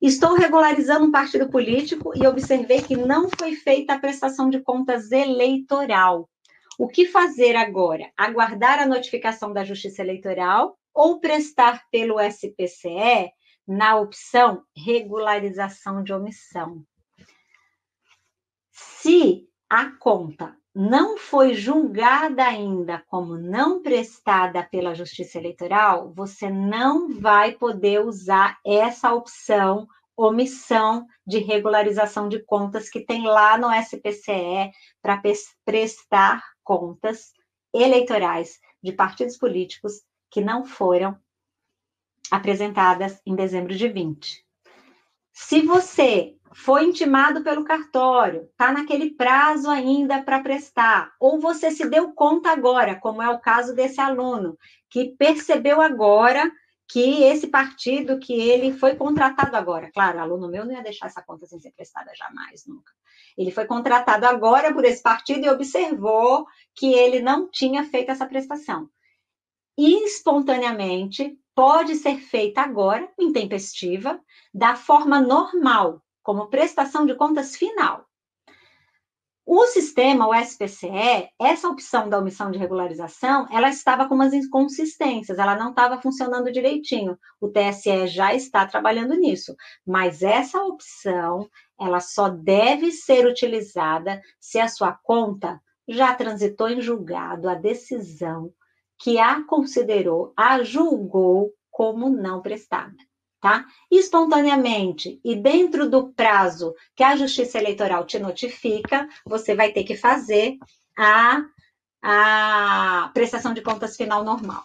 Estou regularizando um partido político e observei que não foi feita a prestação de contas eleitoral. O que fazer agora? Aguardar a notificação da Justiça Eleitoral ou prestar pelo SPCE na opção regularização de omissão? Se a conta não foi julgada ainda como não prestada pela Justiça Eleitoral, você não vai poder usar essa opção omissão de regularização de contas que tem lá no SPCE para prestar contas eleitorais de partidos políticos que não foram apresentadas em dezembro de 20. Se você foi intimado pelo cartório, está naquele prazo ainda para prestar, ou você se deu conta agora, como é o caso desse aluno, que percebeu agora que esse partido que ele foi contratado agora, claro, aluno meu não ia deixar essa conta sem ser prestada jamais, nunca. Ele foi contratado agora por esse partido e observou que ele não tinha feito essa prestação. E espontaneamente pode ser feita agora, intempestiva, da forma normal, como prestação de contas final. O sistema, o SPCE, essa opção da omissão de regularização, ela estava com umas inconsistências, ela não estava funcionando direitinho. O TSE já está trabalhando nisso, mas essa opção, ela só deve ser utilizada se a sua conta já transitou em julgado a decisão que a considerou, a julgou como não prestada tá? Espontaneamente e dentro do prazo que a Justiça Eleitoral te notifica, você vai ter que fazer a, a prestação de contas final normal.